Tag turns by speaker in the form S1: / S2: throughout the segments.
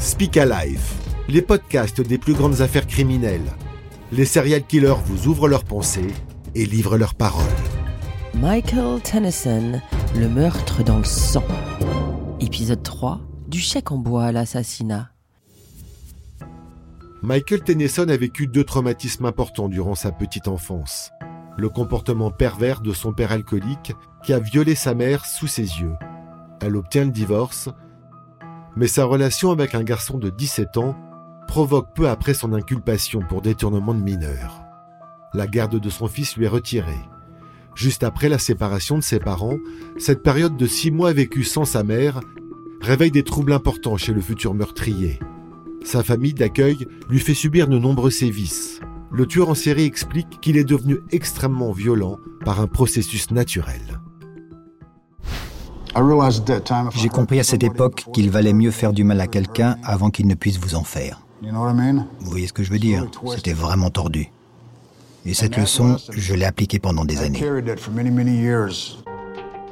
S1: Speak Alive, les podcasts des plus grandes affaires criminelles. Les serial killers vous ouvrent leurs pensées et livrent leurs paroles.
S2: Michael Tennyson, le meurtre dans le sang. Épisode 3, du chèque en bois à l'assassinat.
S1: Michael Tennyson a vécu deux traumatismes importants durant sa petite enfance. Le comportement pervers de son père alcoolique qui a violé sa mère sous ses yeux. Elle obtient le divorce, mais sa relation avec un garçon de 17 ans provoque peu après son inculpation pour détournement de mineurs. La garde de son fils lui est retirée. Juste après la séparation de ses parents, cette période de six mois vécue sans sa mère réveille des troubles importants chez le futur meurtrier. Sa famille d'accueil lui fait subir de nombreux sévices. Le tueur en série explique qu'il est devenu extrêmement violent par un processus naturel.
S3: J'ai compris à cette époque qu'il valait mieux faire du mal à quelqu'un avant qu'il ne puisse vous en faire. Vous voyez ce que je veux dire? C'était vraiment tordu. Et cette leçon, je l'ai appliquée pendant des années.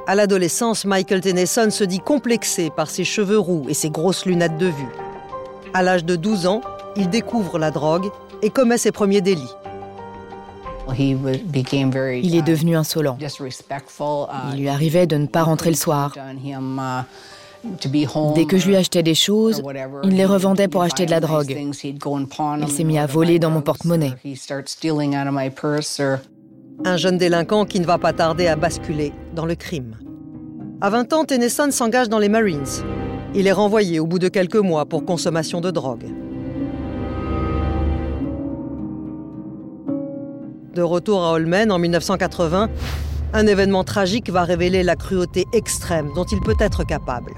S4: À l'adolescence, Michael Tennyson se dit complexé par ses cheveux roux et ses grosses lunettes de vue. À l'âge de 12 ans, il découvre la drogue et commet ses premiers délits.
S5: Il est devenu insolent. Il lui arrivait de ne pas rentrer le soir. Dès que je lui achetais des choses, il les revendait pour acheter de la drogue. Il s'est mis à voler dans mon porte-monnaie.
S4: Un jeune délinquant qui ne va pas tarder à basculer dans le crime. À 20 ans, Tennyson s'engage dans les Marines. Il est renvoyé au bout de quelques mois pour consommation de drogue. De retour à Holmen en 1980, un événement tragique va révéler la cruauté extrême dont il peut être capable.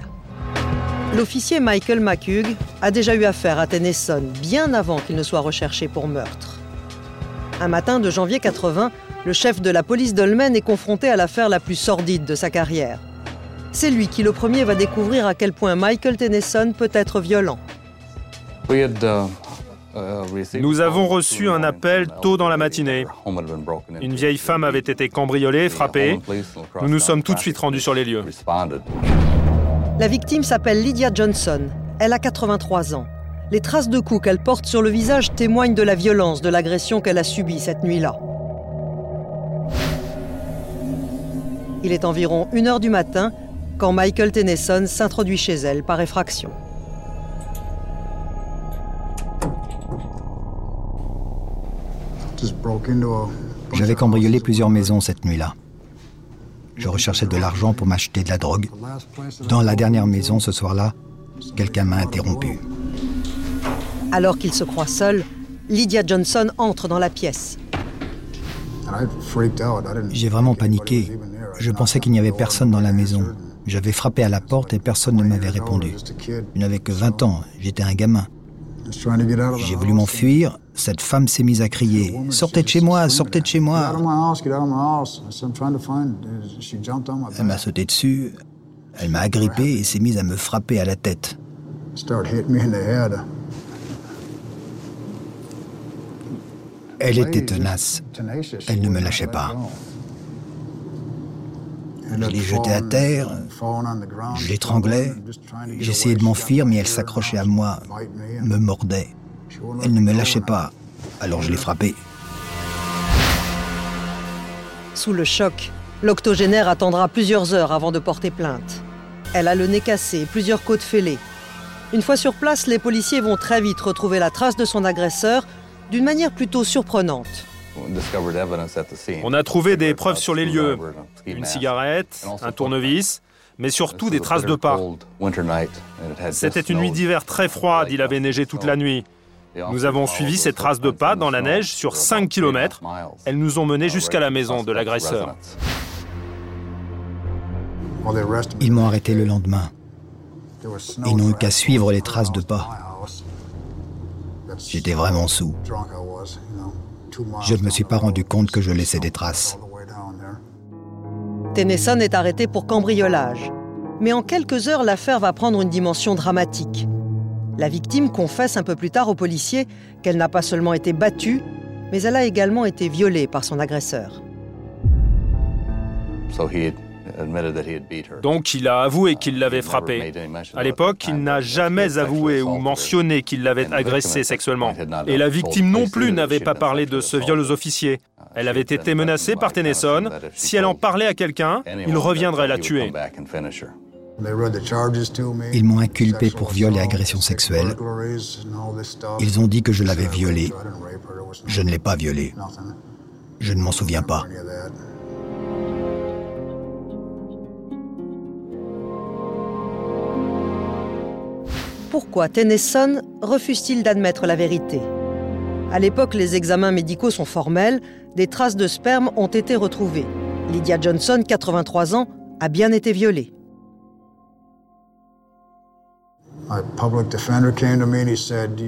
S4: L'officier Michael McHugh a déjà eu affaire à Tennyson bien avant qu'il ne soit recherché pour meurtre. Un matin de janvier 80, le chef de la police d'Holmen est confronté à l'affaire la plus sordide de sa carrière. C'est lui qui le premier va découvrir à quel point Michael Tennyson peut être violent.
S6: Nous avons reçu un appel tôt dans la matinée. Une vieille femme avait été cambriolée, frappée. Nous nous sommes tout de suite rendus sur les lieux.
S4: La victime s'appelle Lydia Johnson. Elle a 83 ans. Les traces de coups qu'elle porte sur le visage témoignent de la violence de l'agression qu'elle a subie cette nuit-là. Il est environ 1 heure du matin quand Michael Tennyson s'introduit chez elle par effraction.
S3: J'avais cambriolé plusieurs maisons cette nuit-là. Je recherchais de l'argent pour m'acheter de la drogue. Dans la dernière maison ce soir-là, quelqu'un m'a interrompu.
S4: Alors qu'il se croit seul, Lydia Johnson entre dans la pièce.
S3: J'ai vraiment paniqué. Je pensais qu'il n'y avait personne dans la maison. J'avais frappé à la porte et personne ne m'avait répondu. Je n'avais que 20 ans, j'étais un gamin. J'ai voulu m'enfuir, cette femme s'est mise à crier ⁇ Sortez de chez moi, sortez de chez moi !⁇ Elle m'a sauté dessus, elle m'a agrippé et s'est mise à me frapper à la tête. Elle était tenace. Elle ne me lâchait pas. Je l'ai jetée à terre, je l'étranglais, j'essayais de m'enfuir, mais elle s'accrochait à moi, me mordait. Elle ne me lâchait pas, alors je l'ai frappée.
S4: Sous le choc, l'octogénaire attendra plusieurs heures avant de porter plainte. Elle a le nez cassé, plusieurs côtes fêlées. Une fois sur place, les policiers vont très vite retrouver la trace de son agresseur d'une manière plutôt surprenante.
S6: On a trouvé des preuves sur les lieux, une cigarette, un tournevis, mais surtout des traces de pas. C'était une nuit d'hiver très froide, il avait neigé toute la nuit. Nous avons suivi ces traces de pas dans la neige sur 5 km. Elles nous ont menés jusqu'à la maison de l'agresseur.
S3: Ils m'ont arrêté le lendemain. Ils n'ont eu qu'à suivre les traces de pas. J'étais vraiment sous. Je ne me suis pas rendu compte que je laissais des traces.
S4: Tennyson est arrêté pour cambriolage. Mais en quelques heures, l'affaire va prendre une dimension dramatique. La victime confesse un peu plus tard aux policiers qu'elle n'a pas seulement été battue, mais elle a également été violée par son agresseur.
S6: Donc il a avoué qu'il l'avait frappée. À l'époque, il n'a jamais avoué ou mentionné qu'il l'avait agressée sexuellement. Et la victime non plus n'avait pas parlé de ce viol aux officiers. Elle avait été menacée par Tennyson. Si elle en parlait à quelqu'un, il reviendrait la tuer.
S3: Ils m'ont inculpé pour viol et agression sexuelle. Ils ont dit que je l'avais violée. Je ne l'ai pas violée. Je ne m'en souviens pas.
S4: Pourquoi Tennyson refuse-t-il d'admettre la vérité? À l'époque, les examens médicaux sont formels, des traces de sperme ont été retrouvées. Lydia Johnson, 83 ans, a bien été violée.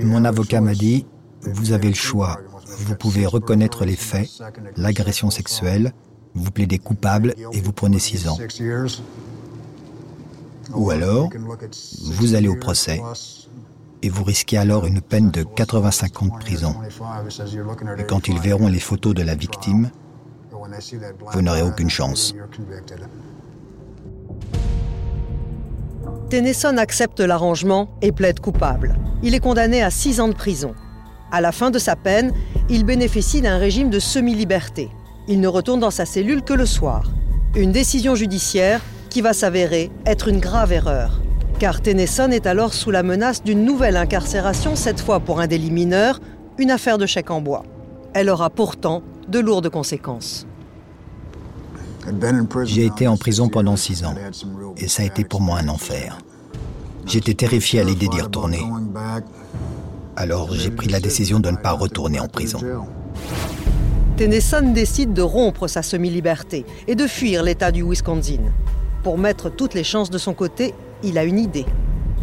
S3: Mon avocat m'a dit, vous avez le choix. Vous pouvez reconnaître les faits, l'agression sexuelle, vous plaidez coupable et vous prenez six ans. Ou alors, vous allez au procès et vous risquez alors une peine de 85 ans de prison. Et quand ils verront les photos de la victime, vous n'aurez aucune chance.
S4: Tennyson accepte l'arrangement et plaide coupable. Il est condamné à 6 ans de prison. À la fin de sa peine, il bénéficie d'un régime de semi-liberté. Il ne retourne dans sa cellule que le soir. Une décision judiciaire qui va s'avérer être une grave erreur. Car Tennyson est alors sous la menace d'une nouvelle incarcération, cette fois pour un délit mineur, une affaire de chèque en bois. Elle aura pourtant de lourdes conséquences.
S3: J'ai été en prison pendant six ans et ça a été pour moi un enfer. J'étais terrifié à l'idée d'y retourner. Alors j'ai pris la décision de ne pas retourner en prison.
S4: Tennyson décide de rompre sa semi-liberté et de fuir l'État du Wisconsin. Pour mettre toutes les chances de son côté, il a une idée.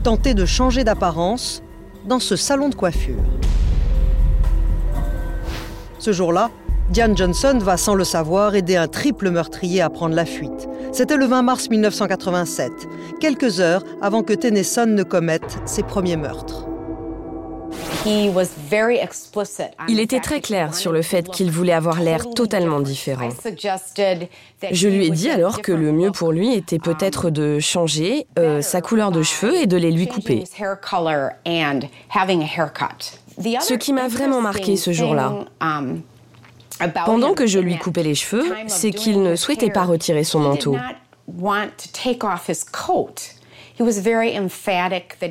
S4: Tenter de changer d'apparence dans ce salon de coiffure. Ce jour-là, Diane Johnson va sans le savoir aider un triple meurtrier à prendre la fuite. C'était le 20 mars 1987, quelques heures avant que Tennyson ne commette ses premiers meurtres.
S5: Il était très clair sur le fait qu'il voulait avoir l'air totalement différent. Je lui ai dit alors que le mieux pour lui était peut-être de changer euh, sa couleur de cheveux et de les lui couper. Ce qui m'a vraiment marqué ce jour-là, pendant que je lui coupais les cheveux, c'est qu'il ne souhaitait pas retirer son manteau.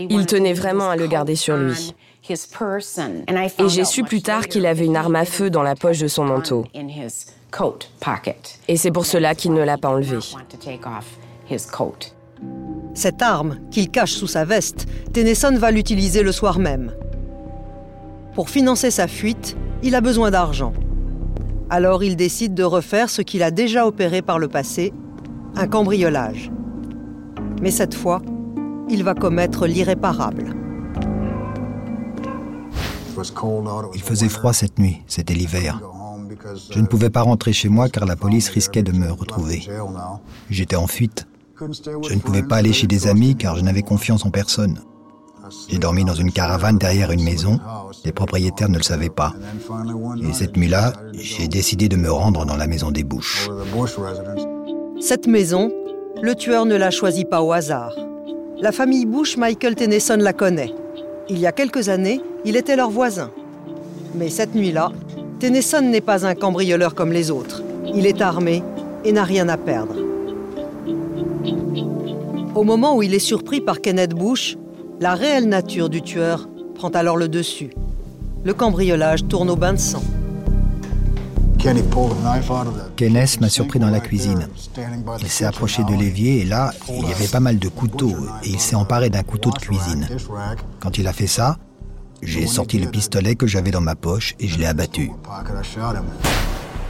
S5: Il tenait vraiment à le garder sur lui. Et j'ai su plus tard qu'il avait une arme à feu dans la poche de son manteau. Et c'est pour cela qu'il ne l'a pas enlevée.
S4: Cette arme, qu'il cache sous sa veste, Tennyson va l'utiliser le soir même. Pour financer sa fuite, il a besoin d'argent. Alors il décide de refaire ce qu'il a déjà opéré par le passé, un cambriolage. Mais cette fois, il va commettre l'irréparable.
S3: Il faisait froid cette nuit, c'était l'hiver. Je ne pouvais pas rentrer chez moi car la police risquait de me retrouver. J'étais en fuite. Je ne pouvais pas aller chez des amis car je n'avais confiance en personne. J'ai dormi dans une caravane derrière une maison. Les propriétaires ne le savaient pas. Et cette nuit-là, j'ai décidé de me rendre dans la maison des Bush.
S4: Cette maison, le tueur ne l'a choisie pas au hasard. La famille Bush, Michael Tennyson la connaît. Il y a quelques années, il était leur voisin. Mais cette nuit-là, Tennyson n'est pas un cambrioleur comme les autres. Il est armé et n'a rien à perdre. Au moment où il est surpris par Kenneth Bush, la réelle nature du tueur prend alors le dessus. Le cambriolage tourne au bain de sang.
S3: Kenneth m'a surpris dans la cuisine. Il s'est approché de l'évier et là, il y avait pas mal de couteaux et il s'est emparé d'un couteau de cuisine. Quand il a fait ça, j'ai sorti le pistolet que j'avais dans ma poche et je l'ai abattu.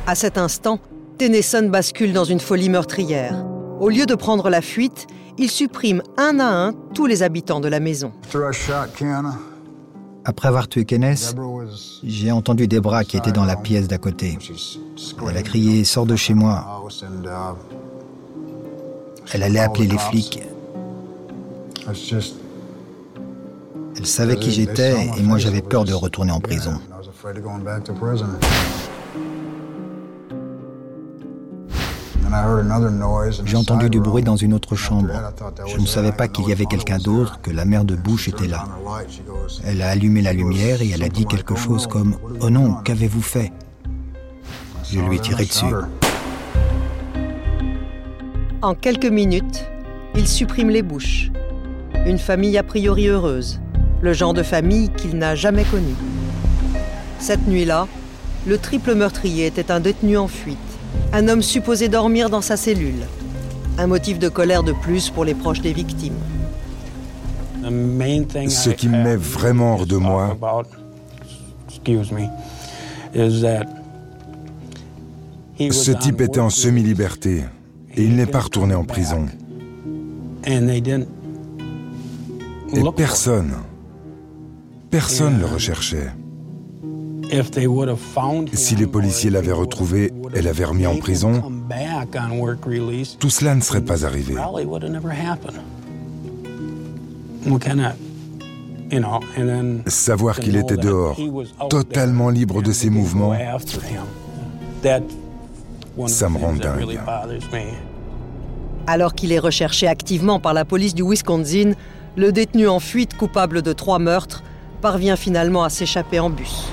S4: À cet instant, Tennyson bascule dans une folie meurtrière. Au lieu de prendre la fuite, il supprime un à un tous les habitants de la maison.
S3: Après avoir tué Kenneth, j'ai entendu Debra qui était dans la pièce d'à côté. Elle a crié Sors de chez moi. Elle allait appeler les flics. Elle savait qui j'étais et moi j'avais peur de retourner en prison. J'ai entendu du bruit dans une autre chambre. Je ne savais pas qu'il y avait quelqu'un d'autre, que la mère de Bush était là. Elle a allumé la lumière et elle a dit quelque chose comme ⁇ Oh non, qu'avez-vous fait ?⁇ Je lui ai tiré dessus.
S4: En quelques minutes, il supprime les Bush. Une famille a priori heureuse, le genre de famille qu'il n'a jamais connue. Cette nuit-là, le triple meurtrier était un détenu en fuite, un homme supposé dormir dans sa cellule, un motif de colère de plus pour les proches des victimes.
S7: Ce qui me met vraiment hors de moi, ce type était en semi-liberté et il n'est pas retourné en prison. Et personne, personne ne le recherchait. Si les policiers l'avaient retrouvé et l'avaient remis en prison, tout cela ne serait pas arrivé. Savoir qu'il était dehors, totalement libre de ses mouvements, ça me rend dingue.
S4: Alors qu'il est recherché activement par la police du Wisconsin, le détenu en fuite coupable de trois meurtres parvient finalement à s'échapper en bus.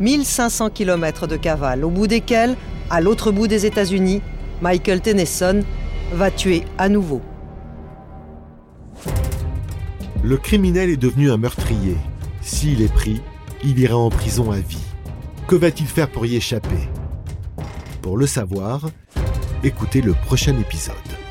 S4: 1500 km de cavale, au bout desquels, à l'autre bout des États-Unis, Michael Tennyson va tuer à nouveau.
S1: Le criminel est devenu un meurtrier. S'il est pris, il ira en prison à vie. Que va-t-il faire pour y échapper? Pour le savoir, écoutez le prochain épisode.